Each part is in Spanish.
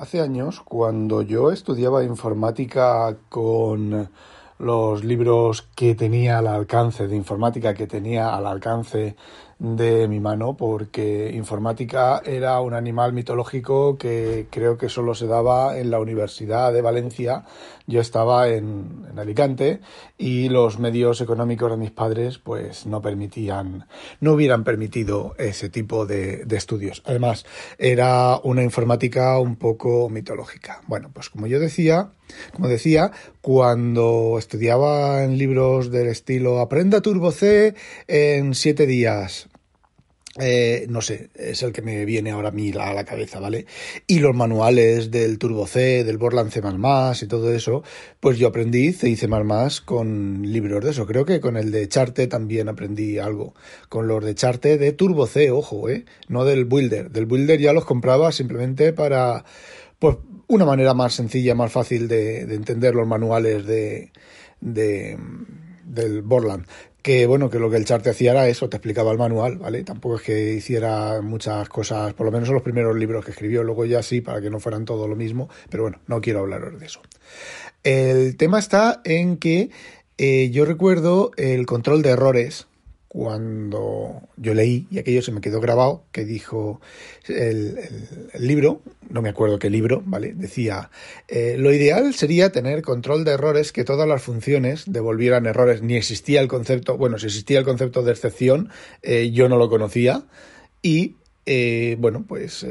Hace años, cuando yo estudiaba informática con los libros que tenía al alcance de informática, que tenía al alcance de mi mano porque informática era un animal mitológico que creo que solo se daba en la Universidad de Valencia. Yo estaba en, en, Alicante y los medios económicos de mis padres pues no permitían, no hubieran permitido ese tipo de, de estudios. Además, era una informática un poco mitológica. Bueno, pues como yo decía, como decía, cuando estudiaba en libros del estilo Aprenda Turbo C en siete días, eh, no sé, es el que me viene ahora a mí a la cabeza, ¿vale? Y los manuales del Turbo C, del Borland C++ y todo eso, pues yo aprendí C y C++ con libros de eso. Creo que con el de Charte también aprendí algo. Con los de Charte de Turbo C, ojo, ¿eh? No del Builder. Del Builder ya los compraba simplemente para, pues, una manera más sencilla, más fácil de, de entender los manuales de, de del Borland que bueno, que lo que el chart hacía era eso, te explicaba el manual, ¿vale? Tampoco es que hiciera muchas cosas, por lo menos en los primeros libros que escribió, luego ya sí, para que no fueran todo lo mismo, pero bueno, no quiero hablar de eso. El tema está en que eh, yo recuerdo el control de errores, cuando yo leí, y aquello se me quedó grabado, que dijo el, libro, no me acuerdo qué libro, ¿vale? Decía, eh, lo ideal sería tener control de errores, que todas las funciones devolvieran errores, ni existía el concepto, bueno, si existía el concepto de excepción, eh, yo no lo conocía, y eh, bueno, pues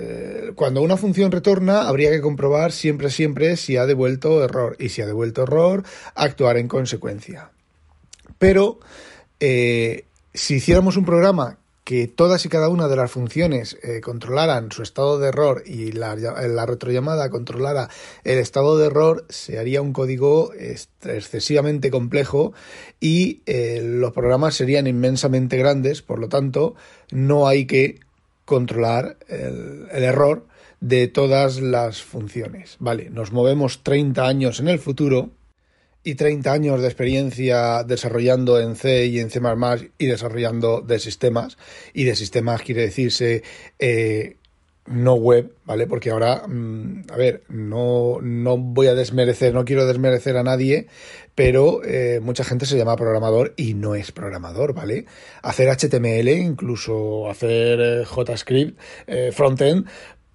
cuando una función retorna habría que comprobar siempre, siempre si ha devuelto error, y si ha devuelto error, actuar en consecuencia. Pero si hiciéramos un programa que todas y cada una de las funciones eh, controlaran su estado de error y la, la, retrollamada controlara el estado de error, se haría un código excesivamente complejo y eh, los programas serían inmensamente grandes, por lo tanto, no hay que controlar el, el error de todas las funciones. Vale, nos movemos 30 años en el futuro y 30 años de experiencia desarrollando en C y en C++ y desarrollando de sistemas. Y de sistemas quiere decirse eh, no web, ¿vale? Porque ahora, mmm, a ver, no, no voy a desmerecer, no quiero desmerecer a nadie, pero eh, mucha gente se llama programador y no es programador, ¿vale? Hacer HTML, incluso hacer eh, JavaScript, eh, frontend,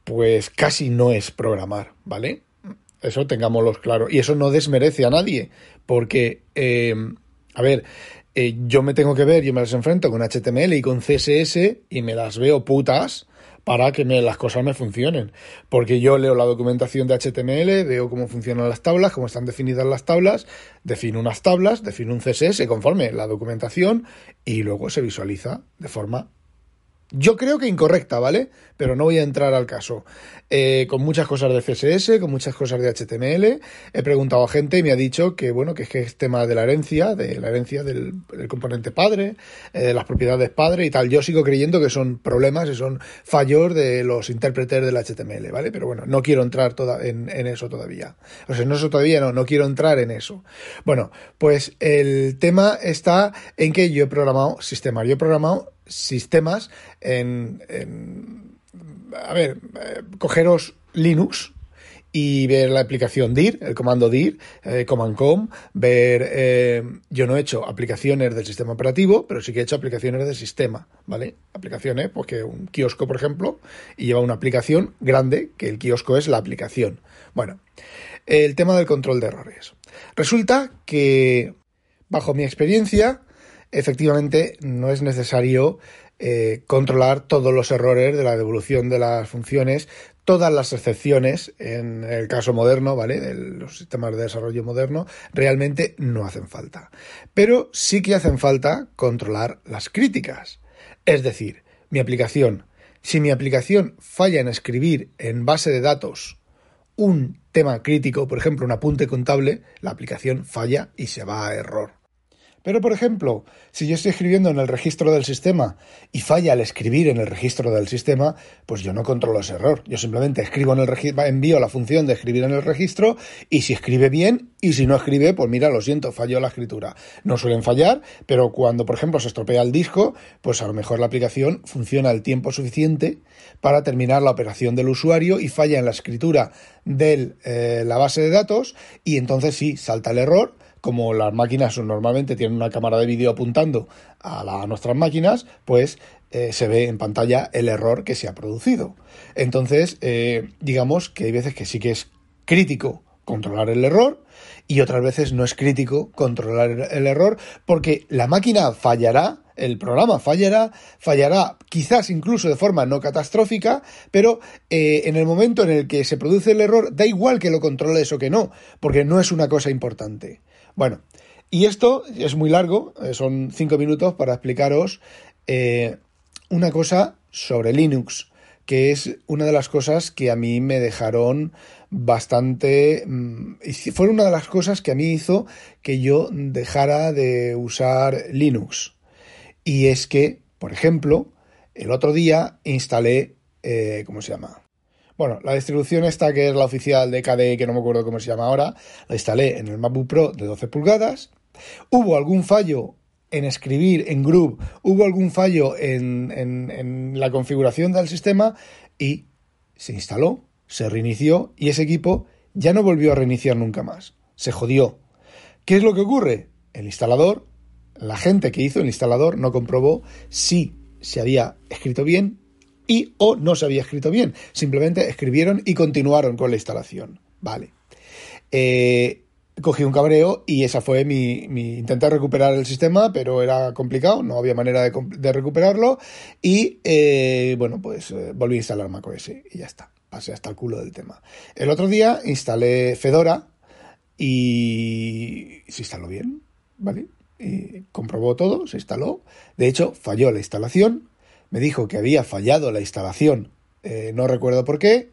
pues casi no es programar, ¿vale? Eso tengámoslo claro. Y eso no desmerece a nadie, porque, eh, a ver, eh, yo me tengo que ver, yo me las enfrento con HTML y con CSS y me las veo putas para que me, las cosas me funcionen. Porque yo leo la documentación de HTML, veo cómo funcionan las tablas, cómo están definidas las tablas, defino unas tablas, defino un CSS conforme la documentación y luego se visualiza de forma yo creo que incorrecta, ¿vale? Pero no voy a entrar al caso. Eh, con muchas cosas de CSS, con muchas cosas de HTML, he preguntado a gente y me ha dicho que, bueno, que es que es tema de la herencia, de la herencia del, componente padre, eh, de las propiedades padre y tal. Yo sigo creyendo que son problemas y son fallos de los intérpretes del HTML, ¿vale? Pero bueno, no quiero entrar en, en eso todavía. O sea, no eso todavía, no, no quiero entrar en eso. Bueno, pues el tema está en que yo he programado sistemas. Yo he programado sistemas en, en a ver, eh, cogeros Linux y ver la aplicación dir, el comando dir, eh, command com, ver, eh, yo no he hecho aplicaciones del sistema operativo, pero sí que he hecho aplicaciones del sistema, ¿vale? Aplicaciones, porque un kiosco, por ejemplo, y lleva una aplicación grande, que el kiosco es la aplicación. Bueno, el tema del control de errores. Resulta que, bajo mi experiencia, efectivamente no es necesario eh, controlar todos los errores de la devolución de las funciones, todas las excepciones en el caso moderno, ¿vale? De los sistemas de desarrollo moderno, realmente no hacen falta. Pero sí que hacen falta controlar las críticas. Es decir, mi aplicación, si mi aplicación falla en escribir en base de datos un tema crítico, por ejemplo, un apunte contable, la aplicación falla y se va a error. Pero, por ejemplo, si yo estoy escribiendo en el registro del sistema y falla al escribir en el registro del sistema, pues yo no controlo ese error. Yo simplemente escribo en el envío la función de escribir en el registro y si escribe bien y si no escribe, pues mira, lo siento, falló la escritura. No suelen fallar, pero cuando, por ejemplo, se estropea el disco, pues a lo mejor la aplicación funciona el tiempo suficiente para terminar la operación del usuario y falla en la escritura de eh, la base de datos y entonces sí, salta el error como las máquinas normalmente tienen una cámara de vídeo apuntando a, nuestras máquinas, pues eh, se ve en pantalla el error que se ha producido. Entonces, eh, digamos que hay veces que sí que es crítico controlar el error y otras veces no es crítico controlar el error porque la máquina fallará, el programa fallará, fallará quizás incluso de forma no catastrófica, pero eh, en el momento en el que se produce el error da igual que lo controles o que no, porque no es una cosa importante. Bueno, y esto es muy largo, eh, son cinco minutos para explicaros eh, una cosa sobre Linux, que es una de las cosas que a mí me dejaron bastante... Mm, fue una de las cosas que a mí hizo que yo dejara de usar Linux. Y es que, por ejemplo, el otro día instalé, eh, ¿cómo se llama? Bueno, la distribución esta que es la oficial de KDE, que no me acuerdo cómo se llama ahora, la instalé en el MacBook Pro de 12 pulgadas. Hubo algún fallo en escribir en Groove, hubo algún fallo en, en la configuración del sistema y se instaló, se reinició y ese equipo ya no volvió a reiniciar nunca más. Se jodió. ¿Qué es lo que ocurre? El instalador, la gente que hizo el instalador no comprobó si se había escrito bien y o no se había escrito bien. Simplemente escribieron y continuaron con la instalación. Vale. Eh, cogí un cabreo y esa fue mi, mi, Intenté recuperar el sistema, pero era complicado, no había manera de, recuperarlo. Y eh, bueno, pues eh, volví a instalar macOS y ya está. Pasé hasta el culo del tema. El otro día instalé Fedora y se instaló bien, ¿vale? Y comprobó todo, se instaló. De hecho, falló la instalación me dijo que había fallado la instalación, eh, no recuerdo por qué,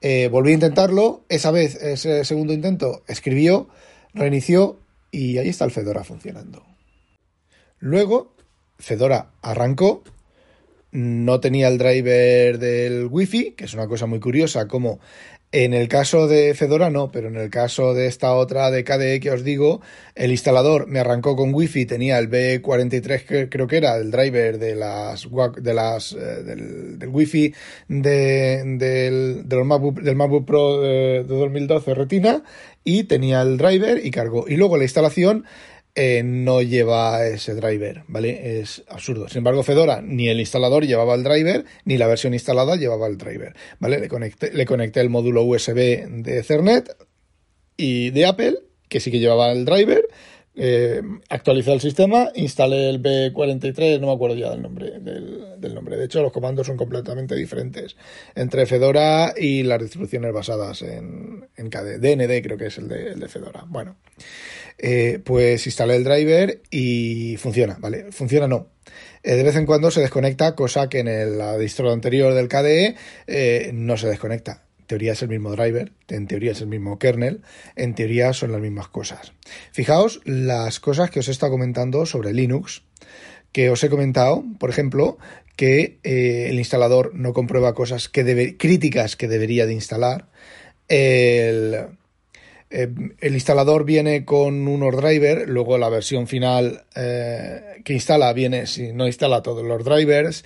eh, volví a intentarlo, esa vez, ese segundo intento, escribió, reinició y ahí está el Fedora funcionando. Luego, Fedora arrancó, no tenía el driver del Wi-Fi, que es una cosa muy curiosa, como en el caso de Fedora no, pero en el caso de esta otra de KDE que os digo, el instalador me arrancó con Wi-Fi, tenía el B43 que creo que era el driver de las de las eh, del, del Wi-Fi de, del, del, MacBook, del MacBook Pro de, de 2012 Retina y tenía el driver y cargó. Y luego la instalación eh, no lleva ese driver, ¿vale? Es absurdo. Sin embargo, Fedora ni el instalador llevaba el driver, ni la versión instalada llevaba el driver, ¿vale? Le conecté, le conecté el módulo USB de Ethernet y de Apple, que sí que llevaba el driver, eh, actualicé el sistema, instalé el B43, no me acuerdo ya del nombre, del, nombre. De hecho, los comandos son completamente diferentes entre Fedora y las distribuciones basadas en, en KDE. DND creo que es el de, el de Fedora. Bueno, eh, pues instalé el driver y funciona, ¿vale? Funciona no. Eh, de vez en cuando se desconecta, cosa que en el, la distro anterior del KDE eh, no se desconecta. Teoría es el mismo driver, en teoría es el mismo kernel, en teoría son las mismas cosas. Fijaos las cosas que os he estado comentando sobre Linux, que os he comentado, por ejemplo, que el instalador no comprueba cosas que críticas que debería de instalar. El, eh, instalador viene con unos drivers, luego la versión final eh, que instala viene, si no instala todos los drivers.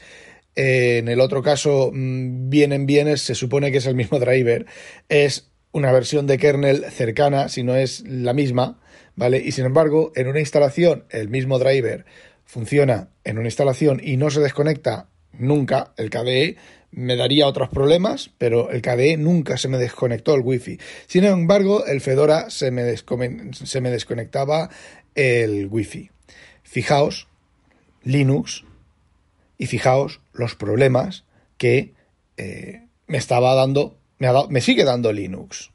Eh, en el otro caso mm, vienen bienes, se supone que es el mismo driver. Es una versión de kernel cercana, si no es la misma, ¿vale? Y sin embargo, en una instalación, el mismo driver funciona en una instalación y no se desconecta nunca el KDE, me daría otros problemas, pero el KDE nunca se me desconectó el Wi-Fi. Sin embargo, el Fedora se me, se me desconectaba el Wi-Fi. Fijaos, Linux, y fijaos los problemas que eh, me estaba dando, me, me sigue dando Linux.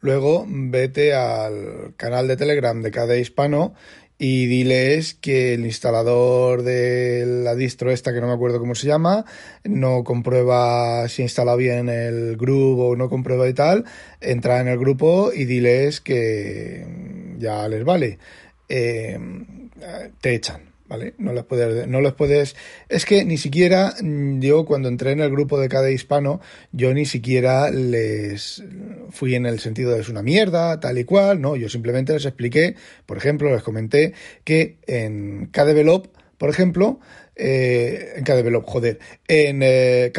Luego vete al canal de Telegram de KDE Hispano y diles que el instalador de la distro esta que no me acuerdo cómo se llama no comprueba si instala bien el grupo o no comprueba y tal entra en el grupo y diles que ya les vale eh, te echan. ¿Vale? No les puedes, no les puedes, es que ni siquiera mm, yo cuando entré en el grupo de cada hispano, yo ni siquiera les fui en el sentido de es una mierda, tal y cual, no, yo simplemente les expliqué, por ejemplo, les comenté que en KDevelop, por ejemplo, eh, en KDevelop, joder, en eh,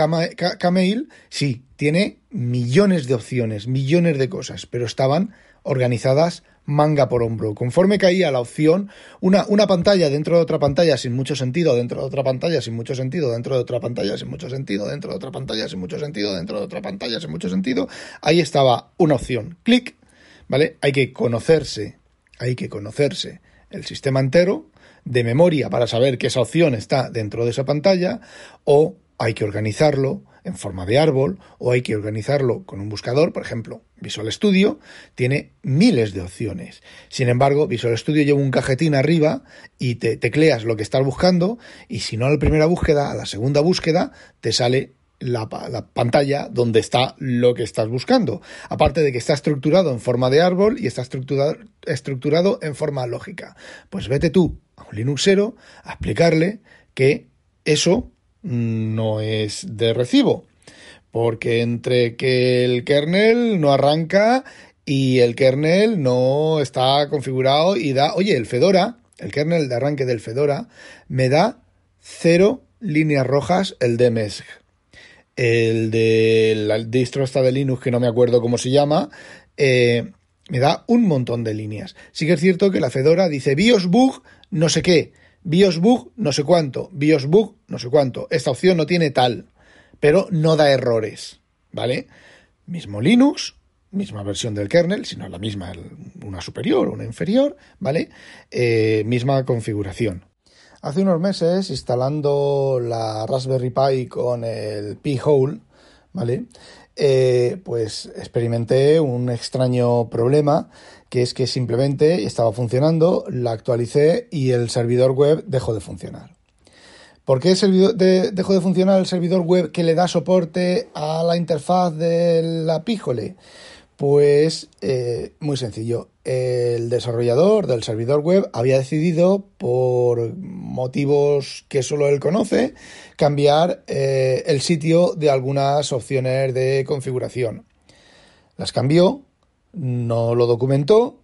Kmail, sí, tiene millones de opciones, millones de cosas, pero estaban organizadas manga por hombro. Conforme caía la opción, una, una pantalla dentro de otra pantalla sin mucho sentido, dentro de otra pantalla sin mucho sentido, dentro de otra pantalla sin mucho sentido, dentro de otra pantalla sin mucho sentido, dentro de otra pantalla sin mucho sentido, ahí estaba una opción. Clic, ¿vale? Hay que conocerse, hay que conocerse el sistema entero de memoria para saber que esa opción está dentro de esa pantalla o hay que organizarlo en forma de árbol o hay que organizarlo con un buscador, por ejemplo, Visual Studio tiene miles de opciones. Sin embargo, Visual Studio lleva un cajetín arriba y te tecleas lo que estás buscando y si no a la primera búsqueda, a la segunda búsqueda te sale la, pantalla donde está lo que estás buscando. Aparte de que está estructurado en forma de árbol y está estructurado, estructurado en forma lógica. Pues vete tú a un Linuxero a explicarle que eso no es de recibo. Porque entre que el kernel no arranca y el kernel no está configurado y da, oye, el Fedora, el kernel de arranque del Fedora, me da cero líneas rojas el de MESG. El de distro esta de Linux, que no me acuerdo cómo se llama, eh, me da un montón de líneas. Sí que es cierto que la Fedora dice BIOS bug, no sé qué. BIOS bug no sé cuánto, BIOS bug no sé cuánto. Esta opción no tiene tal, pero no da errores, ¿vale? Mismo Linux, misma versión del kernel, sino la misma, una superior, una inferior, ¿vale? Eh, misma configuración. Hace unos meses, instalando la Raspberry Pi con el Pi-hole, ¿vale? Eh, pues experimenté un extraño problema que es que simplemente estaba funcionando, la actualicé y el servidor web dejó de funcionar. ¿Por qué dejó de funcionar el servidor web que le da soporte a la interfaz de la Píjole? Pues eh, muy sencillo. El desarrollador del servidor web había decidido, por motivos que solo él conoce, cambiar eh, el sitio de algunas opciones de configuración. Las cambió, no lo documentó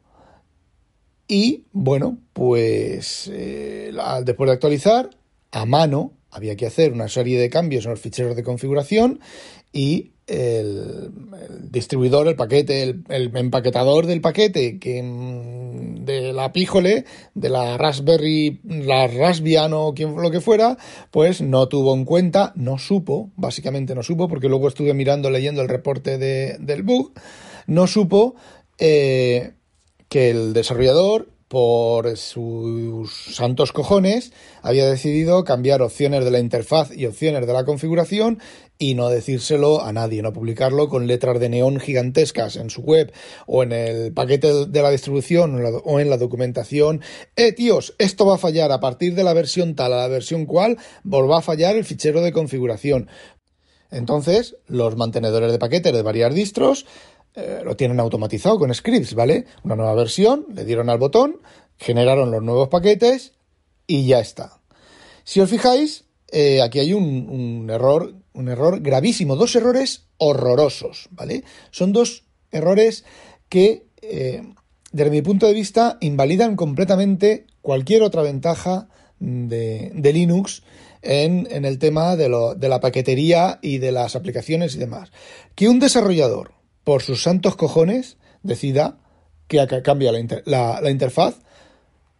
y, bueno, pues eh, después de actualizar, a mano, había que hacer una serie de cambios en los ficheros de configuración y el, distribuidor, el paquete, el, empaquetador del paquete que mm, de la píjole, de la Raspberry, la Raspbian o quien lo que fuera, pues no tuvo en cuenta, no supo, básicamente no supo, porque luego estuve mirando, leyendo el reporte de, del bug, no supo eh, que el desarrollador por sus santos cojones, había decidido cambiar opciones de la interfaz y opciones de la configuración y no decírselo a nadie, no publicarlo con letras de neón gigantescas en su web o en el paquete de la distribución o en la documentación. Eh, tíos, esto va a fallar a partir de la versión tal a la versión cual, va a fallar el fichero de configuración. Entonces, los mantenedores de paquetes de varias distros eh, lo tienen automatizado con scripts, ¿vale? Una nueva versión, le dieron al botón, generaron los nuevos paquetes y ya está. Si os fijáis, eh, aquí hay un, error, un error gravísimo, dos errores horrorosos, ¿vale? Son dos errores que, eh, desde mi punto de vista, invalidan completamente cualquier otra ventaja de, Linux en, el tema de la paquetería y de las aplicaciones y demás. Que un desarrollador por sus santos cojones, decida que cambia la, la, interfaz,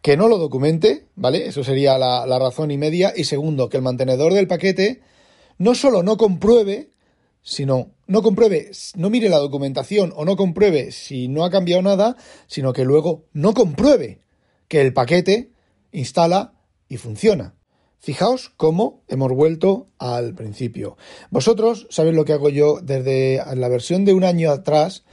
que no lo documente, ¿vale? Eso sería la, la razón y media. Y segundo, que el mantenedor del paquete no solo no compruebe, sino no compruebe, no mire la documentación o no compruebe si no ha cambiado nada, sino que luego no compruebe que el paquete instala y funciona. Fijaos cómo hemos vuelto al principio. Vosotros sabéis lo que hago yo desde la versión de un año atrás.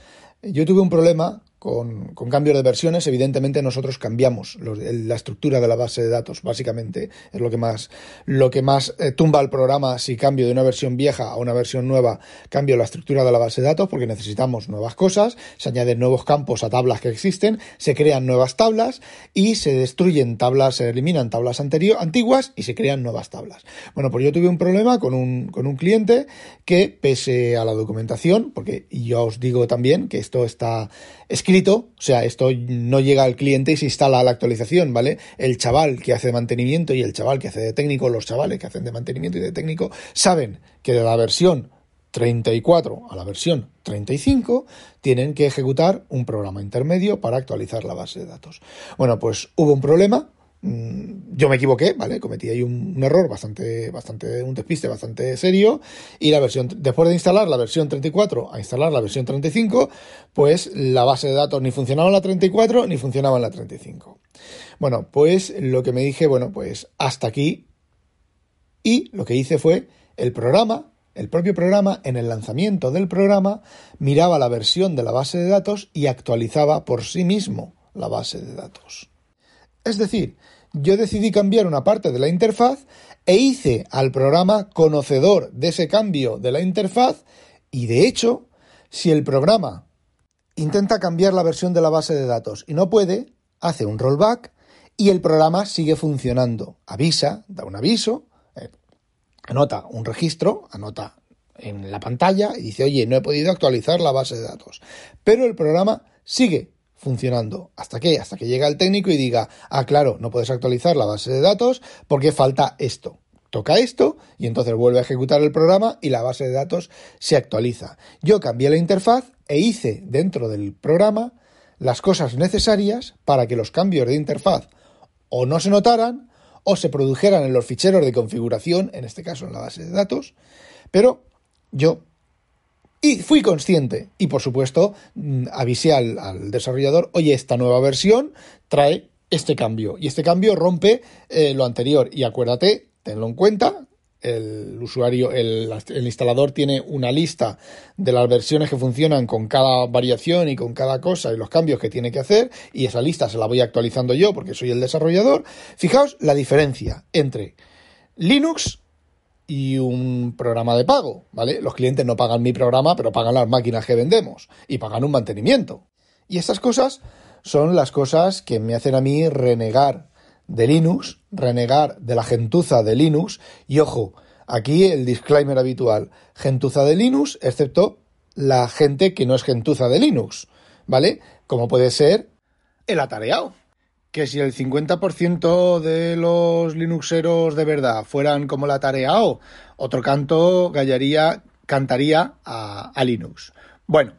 Yo tuve un problema con, con cambios de versiones, evidentemente nosotros cambiamos la estructura de la base de datos, básicamente es lo que más, lo que más eh, tumba al programa si cambio de una versión vieja a una versión nueva, cambio la estructura de la base de datos porque necesitamos nuevas cosas, se añaden nuevos campos a tablas que existen, se crean nuevas tablas y se destruyen tablas, se eliminan tablas anterior, antiguas y se crean nuevas tablas. Bueno, pues yo tuve un problema con un, con un cliente que pese a la documentación, porque yo os digo también que esto está escrito, o sea, esto no llega al cliente y se instala la actualización, ¿vale? El chaval que hace de mantenimiento y el chaval que hace de técnico, los chavales que hacen de mantenimiento y de técnico, saben que de la versión 34 a la versión 35 tienen que ejecutar un programa intermedio para actualizar la base de datos. Bueno, pues hubo un problema, yo me equivoqué, ¿vale? Cometí ahí un, error bastante, bastante, un despiste bastante serio. Y la versión, después de instalar la versión 34 a instalar la versión 35, pues la base de datos ni funcionaba en la 34 ni funcionaba en la 35. Bueno, pues lo que me dije, bueno, pues hasta aquí. Y lo que hice fue el programa, el propio programa, en el lanzamiento del programa, miraba la versión de la base de datos y actualizaba por sí mismo la base de datos. Es decir, yo decidí cambiar una parte de la interfaz e hice al programa conocedor de ese cambio de la interfaz y de hecho, si el programa intenta cambiar la versión de la base de datos y no puede, hace un rollback y el programa sigue funcionando. Avisa, da un aviso, eh, anota un registro, anota en la pantalla y dice, oye, no he podido actualizar la base de datos. Pero el programa sigue funcionando. ¿Hasta qué? Hasta que llega el técnico y diga, ah, claro, no puedes actualizar la base de datos porque falta esto. Toca esto y entonces vuelve a ejecutar el programa y la base de datos se actualiza. Yo cambié la interfaz e hice dentro del programa las cosas necesarias para que los cambios de interfaz o no se notaran o se produjeran en los ficheros de configuración, en este caso en la base de datos, pero yo y fui consciente y por supuesto mm, avisé al, desarrollador, oye, esta nueva versión trae este cambio y este cambio rompe eh, lo anterior y acuérdate, tenlo en cuenta, el usuario, el, el, instalador tiene una lista de las versiones que funcionan con cada variación y con cada cosa y los cambios que tiene que hacer y esa lista se la voy actualizando yo porque soy el desarrollador. Fijaos la diferencia entre Linux y un programa de pago, ¿vale? Los clientes no pagan mi programa, pero pagan las máquinas que vendemos y pagan un mantenimiento. Y estas cosas son las cosas que me hacen a mí renegar de Linux, renegar de la gentuza de Linux y ojo, aquí el disclaimer habitual, gentuza de Linux, excepto la gente que no es gentuza de Linux, ¿vale? Como puede ser el atareado que si el 50% de los Linuxeros de verdad fueran como la Tareao, otro canto gallaría, cantaría a, a Linux. Bueno,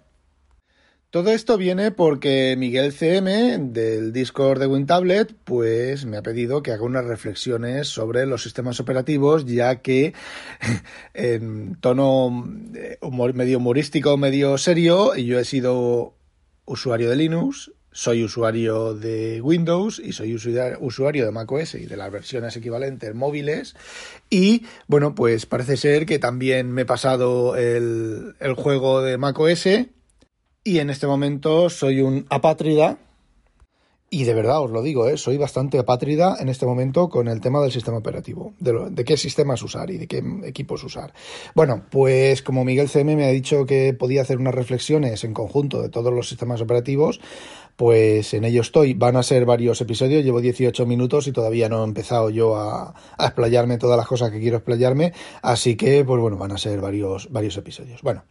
todo esto viene porque Miguel CM del Discord de WinTablet pues me ha pedido que haga unas reflexiones sobre los sistemas operativos ya que en tono eh, medio humorístico, medio serio, yo he sido usuario de Linux soy usuario de Windows y soy usuario de macOS y de las versiones equivalentes móviles. Y bueno, pues parece ser que también me he pasado el, el juego de macOS y en este momento soy un apátrida y de verdad os lo digo, ¿eh? soy bastante apátrida en este momento con el tema del sistema operativo, de, qué sistemas usar y de qué equipos usar. Bueno, pues como Miguel CM me ha dicho que podía hacer unas reflexiones en conjunto de todos los sistemas operativos, pues en ello estoy. Van a ser varios episodios, llevo 18 minutos y todavía no he empezado yo a, a explayarme todas las cosas que quiero explayarme, así que pues bueno, van a ser varios, varios episodios. Bueno,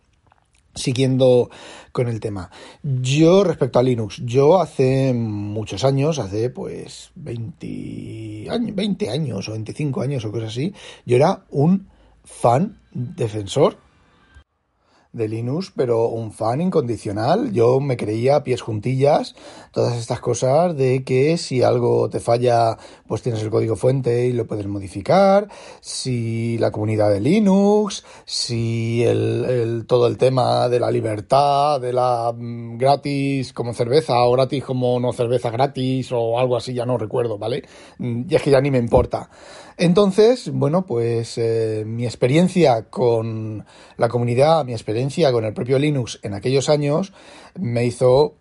Siguiendo con el tema. Yo, respecto a Linux, yo hace muchos años, hace pues 20 años, 20 años o 25 años o cosas así, yo era un fan defensor de Linux, pero un fan incondicional. Yo me creía pies juntillas, todas estas cosas de que si algo te falla, pues tienes el código fuente y lo puedes modificar, si la comunidad de Linux, si el, todo el tema de la libertad, de la mm, gratis como cerveza o gratis como no cerveza gratis o algo así, ya no recuerdo, ¿vale? Mm, y es que ya ni me importa. Entonces, bueno, pues eh, mi experiencia con la comunidad, mi experiencia con el propio Linux en aquellos años me hizo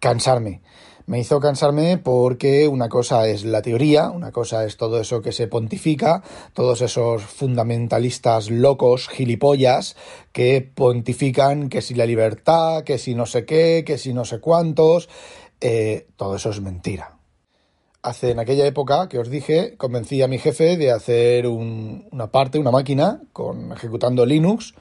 cansarme. Me hizo cansarme porque una cosa es la teoría, una cosa es todo eso que se pontifica, todos esos fundamentalistas locos, gilipollas, que pontifican que si la libertad, que si no sé qué, que si no sé cuántos, eh, todo eso es mentira hace en aquella época que os dije, convencí a mi jefe de hacer una parte, una máquina, con ejecutando Linux,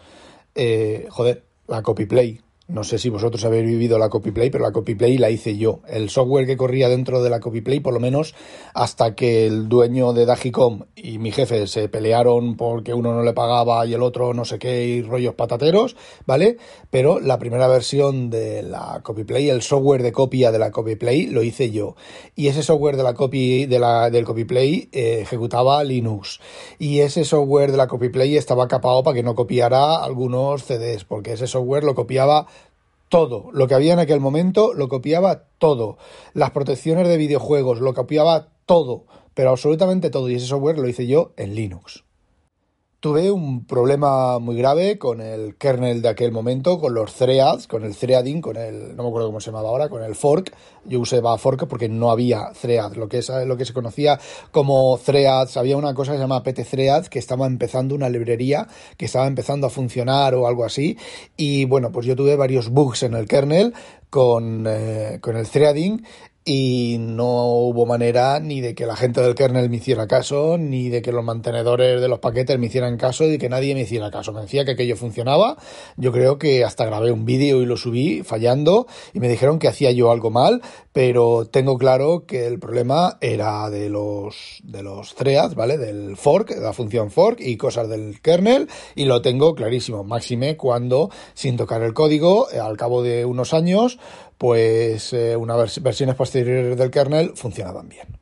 eh, joder, la CopyPlay, no sé si vosotros habéis vivido la CopyPlay, pero la CopyPlay la hice yo. El software que corría dentro de la CopyPlay, por lo menos hasta que el dueño de Dagicom y mi jefe se pelearon porque uno no le pagaba y el otro no sé qué y rollos patateros, ¿vale? Pero la primera versión de la CopyPlay, el software de copia de la CopyPlay, lo hice yo. Y ese software de la copy, de la, del CopyPlay eh, ejecutaba Linux. Y ese software de la CopyPlay estaba capado para que no copiara algunos CDs, porque ese software lo copiaba todo. Lo que había en aquel momento lo copiaba todo. Las protecciones de videojuegos lo copiaba todo, pero absolutamente todo. Y ese software lo hice yo en Linux tuve un problema muy grave con el kernel de aquel momento, con los threads, con el threading, con el, no me acuerdo cómo se llamaba ahora, con el fork. Yo usaba fork porque no había threads, lo que es lo que se conocía como threads. Había una cosa que se llama pt threads que estaba empezando una librería que estaba empezando a funcionar o algo así. Y bueno, pues yo tuve varios bugs en el kernel con, eh, con el threading y no hubo manera ni de que la gente del kernel me hiciera caso, ni de que los mantenedores de los paquetes me hicieran caso, y que nadie me hiciera caso. Me decía que aquello funcionaba. Yo creo que hasta grabé un vídeo y lo subí fallando y me dijeron que hacía yo algo mal, pero tengo claro que el problema era de los de los threads, ¿vale? Del fork, de la función fork y cosas del kernel y lo tengo clarísimo. Máxime cuando sin tocar el código, al cabo de unos años, pues eh, unas versiones posteriores del kernel funcionaban bien.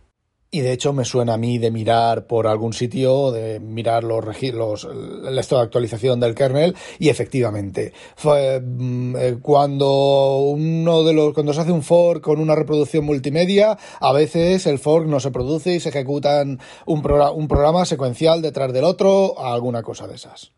Y de hecho me suena a mí de mirar por algún sitio, de mirar los, los el estado de actualización del kernel y efectivamente fue, mm, eh, cuando uno de los cuando se hace un fork con una reproducción multimedia, a veces el fork no se produce y se ejecutan un, un programa secuencial detrás del otro, alguna cosa de esas.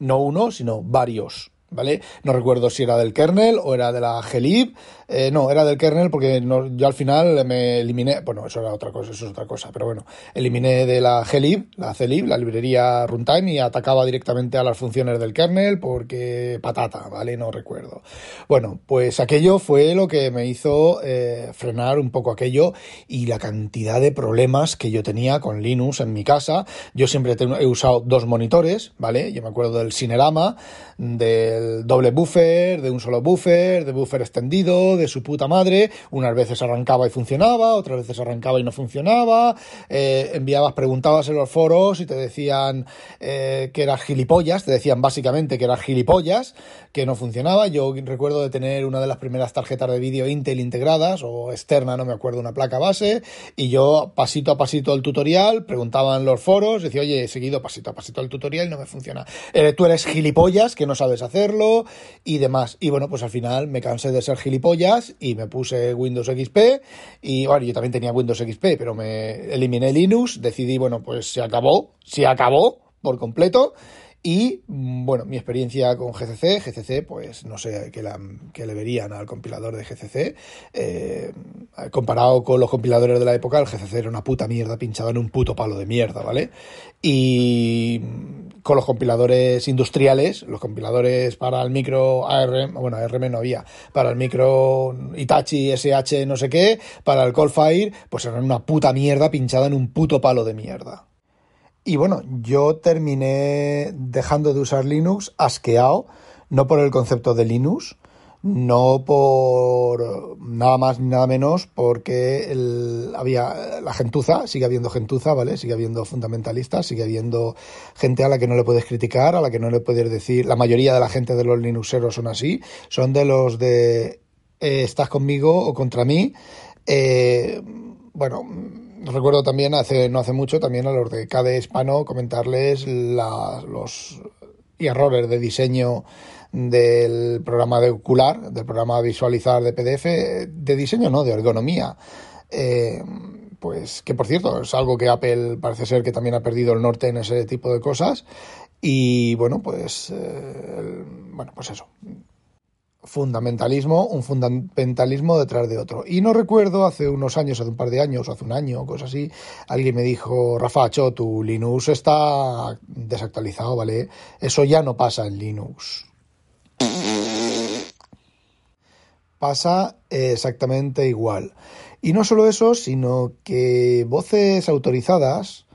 No uno, sino varios. ¿Vale? No recuerdo si era del kernel o era de la glib. Eh, no, era del kernel porque yo al final me eliminé, bueno, eso era otra cosa, eso es otra cosa, pero bueno, eliminé de la glib, la glib, la librería runtime y atacaba directamente a las funciones del kernel porque patata, ¿vale? No recuerdo. Bueno, pues aquello fue lo que me hizo eh, frenar un poco aquello y la cantidad de problemas que yo tenía con Linux en mi casa. Yo siempre he usado dos monitores, ¿vale? Yo me acuerdo del Cinerama, doble buffer, de un solo buffer, de buffer extendido, de su puta madre. Unas veces arrancaba y funcionaba, otras veces arrancaba y no funcionaba. Eh, enviabas, preguntabas en los foros y te decían eh, que eras gilipollas, te decían básicamente que eras gilipollas, que no funcionaba. Yo recuerdo de tener una de las primeras tarjetas de vídeo Intel integradas o externa, no me acuerdo, una placa base, y yo pasito a pasito el tutorial, preguntaba en los foros, decía, oye, he seguido pasito a pasito el tutorial y no me funciona. Eh, tú eres gilipollas, que no sabes hacer y demás. Y bueno, pues al final me cansé de ser gilipollas y me puse Windows XP y bueno, yo también tenía Windows XP, pero me eliminé Linux, decidí, bueno, pues se acabó, se acabó por completo y mm, bueno, mi experiencia con GCC, GCC, pues no sé qué, le verían al compilador de GCC. Eh, comparado con los compiladores de la época, el GCC era una puta mierda pinchado en un puto palo de mierda, ¿vale? Y con los compiladores industriales, los compiladores para el micro ARM, bueno, ARM no había, para el micro Itachi, SH, no sé qué, para el Coldfire, pues eran una puta mierda pinchada en un puto palo de mierda. Y bueno, yo terminé dejando de usar Linux asqueado, no por el concepto de Linux, no por nada más ni nada menos porque había la gentuza, sigue habiendo gentuza, ¿vale? Sigue habiendo fundamentalistas, sigue habiendo gente a la que no le puedes criticar, a la que no le puedes decir, la mayoría de la gente de los linuxeros son así, son de los de eh, estás conmigo o contra mí. Eh, bueno, recuerdo también hace no hace mucho también a los de KDE Hispano comentarles los errores de diseño del programa de ocular, del programa visualizar de PDF, de diseño no, de ergonomía. Eh, pues que por cierto es algo que Apple parece ser que también ha perdido el norte en ese tipo de cosas y bueno pues eh, bueno pues eso fundamentalismo, un fundamentalismo detrás de otro. Y no recuerdo, hace unos años, hace un par de años, o hace un año, cosas así, alguien me dijo, Rafacho, tu Linux está desactualizado, ¿vale? Eso ya no pasa en Linux. Pasa exactamente igual. Y no solo eso, sino que voces autorizadas,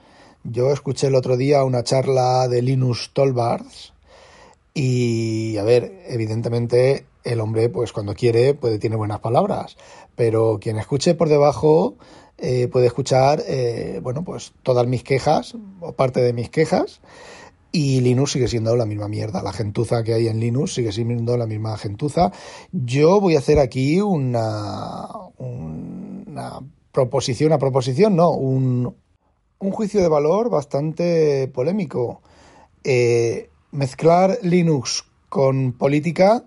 yo escuché el otro día una charla de Linus Tolbards y, a ver, evidentemente el hombre, pues cuando quiere, puede tener buenas palabras, pero quien escuche por debajo eh, puede escuchar, eh, bueno, pues todas mis quejas o parte de mis quejas y Linux sigue siendo la misma mierda. La gentuza que hay en Linux sigue siendo la misma gentuza. Yo voy a hacer aquí una, una proposición, una proposición, no, un, un juicio de valor bastante polémico. Eh, mezclar Linux con política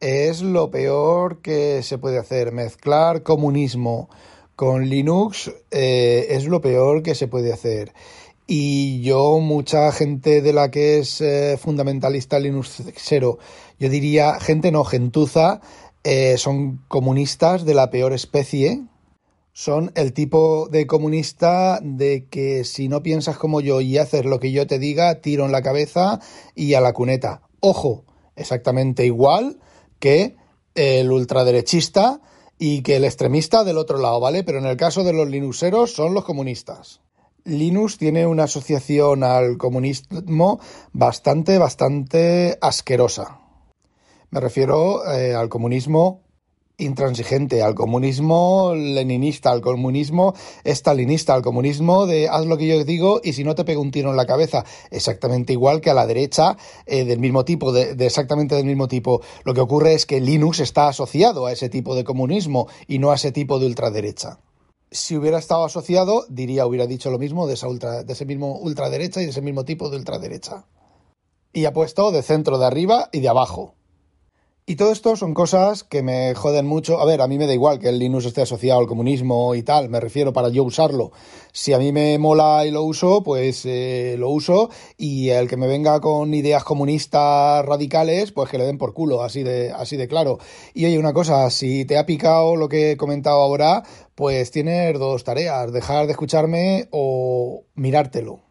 es lo peor que se puede hacer. Mezclar comunismo con Linux eh, es lo peor que se puede hacer. Y yo, mucha gente de la que es eh, fundamentalista Linuxero, yo diría, gente no, gentuza, eh, son comunistas de la peor especie. Son el tipo de comunista de que si no piensas como yo y haces lo que yo te diga, tiro en la cabeza y a la cuneta. Ojo, exactamente igual que el ultraderechista y que el extremista del otro lado, ¿vale? Pero en el caso de los linuxeros son los comunistas. Linux tiene una asociación al comunismo bastante, bastante asquerosa. Me refiero eh, al comunismo intransigente, al comunismo leninista, al comunismo estalinista, al comunismo de haz lo que yo digo y si no te pego un tiro en la cabeza, exactamente igual que a la derecha eh, del mismo tipo, de, exactamente del mismo tipo. Lo que ocurre es que Linux está asociado a ese tipo de comunismo y no a ese tipo de ultraderecha. Si hubiera estado asociado, diría, hubiera dicho lo mismo de, esa ultra, de ese mismo ultraderecha y de ese mismo tipo de ultraderecha. Y ha puesto de centro de arriba y de abajo. Y todo esto son cosas que me joden mucho. A ver, a mí me da igual que el Linux esté asociado al comunismo y tal, me refiero para yo usarlo. Si a mí me mola y lo uso, pues eh, lo uso. Y el que me venga con ideas comunistas radicales, pues que le den por culo, así de, así de claro. Y oye, una cosa, si te ha picado lo que he comentado ahora, pues tienes dos tareas, dejar de escucharme o mirártelo.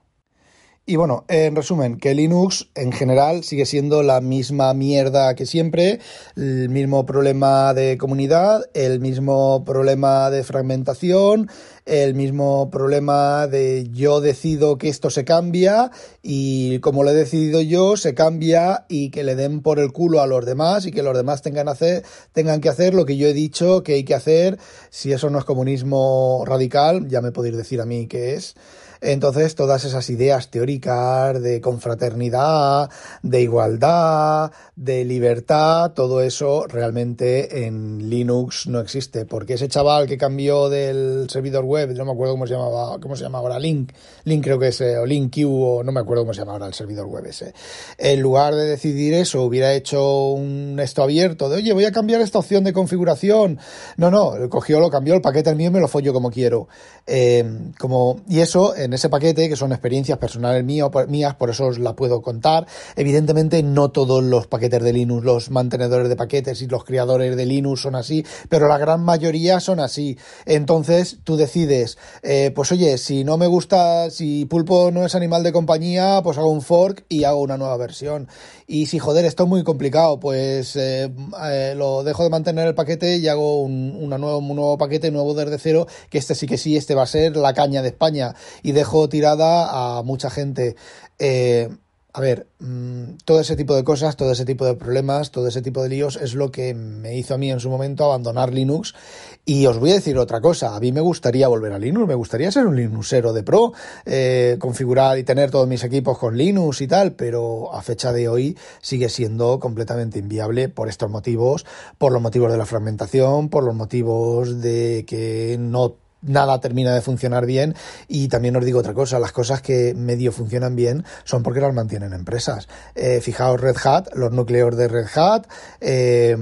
Y bueno, en resumen, que Linux en general sigue siendo la misma mierda que siempre, el mismo problema de comunidad, el mismo problema de fragmentación, el mismo problema de yo decido que esto se cambia y como lo he decidido yo, se cambia y que le den por el culo a los demás y que los demás tengan, hacer, tengan que hacer lo que yo he dicho que hay que hacer. Si eso no es comunismo radical, ya me podéis decir a mí qué es. Entonces, todas esas ideas teóricas de confraternidad, de igualdad, de libertad, todo eso realmente en Linux no existe. Porque ese chaval que cambió del servidor web, no me acuerdo cómo se llamaba, cómo se llama ahora, Link, Link creo que es, eh, o LinkQ, o no me acuerdo cómo se llama ahora el servidor web ese. En lugar de decidir eso, hubiera hecho un esto abierto de, oye, voy a cambiar esta opción de configuración. No, no, cogió, lo cambió, el paquete el mío me lo follo como quiero. Eh, como, y eso, en ese paquete, que son experiencias personales mío, mías, por eso os la puedo contar. Evidentemente, no todos los paquetes de Linux, los mantenedores de paquetes y los creadores de Linux son así, pero la gran mayoría son así. Entonces, tú decides, eh, pues oye, si no me gusta, si Pulpo no es animal de compañía, pues hago un fork y hago una nueva versión. Y si, joder, esto es muy complicado, pues eh, eh, lo dejo de mantener el paquete y hago un, una nuevo, paquete nuevo desde cero, que este sí que sí, este va a ser la caña de España. Dejo tirada a mucha gente. Eh, a ver, mm, todo ese tipo de cosas, todo ese tipo de problemas, todo ese tipo de líos es lo que me hizo a mí en su momento abandonar Linux. Y os voy a decir otra cosa, a mí me gustaría volver a Linux, me gustaría ser un Linuxero de pro, eh, configurar y tener todos mis equipos con Linux y tal, pero a fecha de hoy sigue siendo completamente inviable por estos motivos, por los motivos de la fragmentación, por los motivos de que no nada termina de funcionar bien y también os digo otra cosa, las cosas que medio funcionan bien son porque las mantienen empresas. Eh, fijaos Red Hat, los núcleos de Red Hat eh,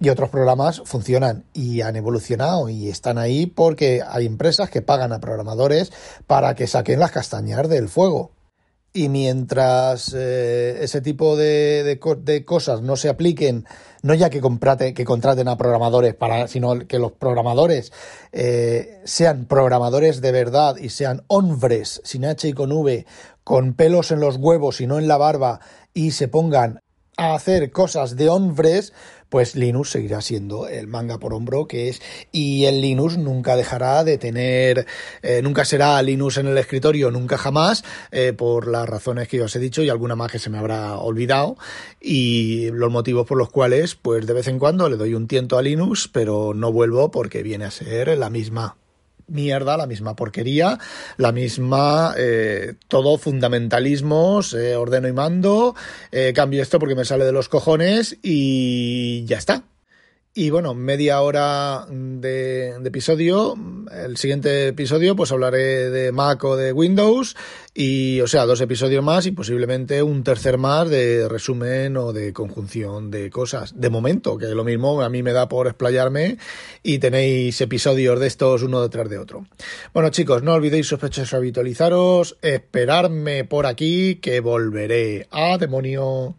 y otros programas funcionan y han evolucionado y están ahí porque hay empresas que pagan a programadores para que saquen las castañas del fuego. Y mientras eh, ese tipo de, de, cosas no se apliquen, no ya que, que contraten a programadores, para, sino que los programadores eh, sean programadores de verdad y sean hombres, sin H y con V, con pelos en los huevos y no en la barba, y se pongan a hacer cosas de hombres, pues Linux seguirá siendo el manga por hombro que es. Y el Linux nunca dejará de tener, eh, nunca será Linux en el escritorio, nunca jamás, eh, por las razones que yo os he dicho y alguna más que se me habrá olvidado. Y los motivos por los cuales pues de vez en cuando le doy un tiento a Linux, pero no vuelvo porque viene a ser la misma mierda, la misma porquería, la misma, eh, todo fundamentalismos, eh, ordeno y mando, eh, cambio esto porque me sale de los cojones y ya está. Y bueno, media hora de, episodio. El siguiente episodio, pues hablaré de Mac o de Windows. Y, o sea, dos episodios más y posiblemente un tercer más de resumen o de conjunción de cosas. De momento, que lo mismo a mí me da por explayarme y tenéis episodios de estos uno detrás de otro. Bueno, chicos, no olvidéis sospechosos habitualizaros, esperarme por aquí que volveré. ¡A demonio!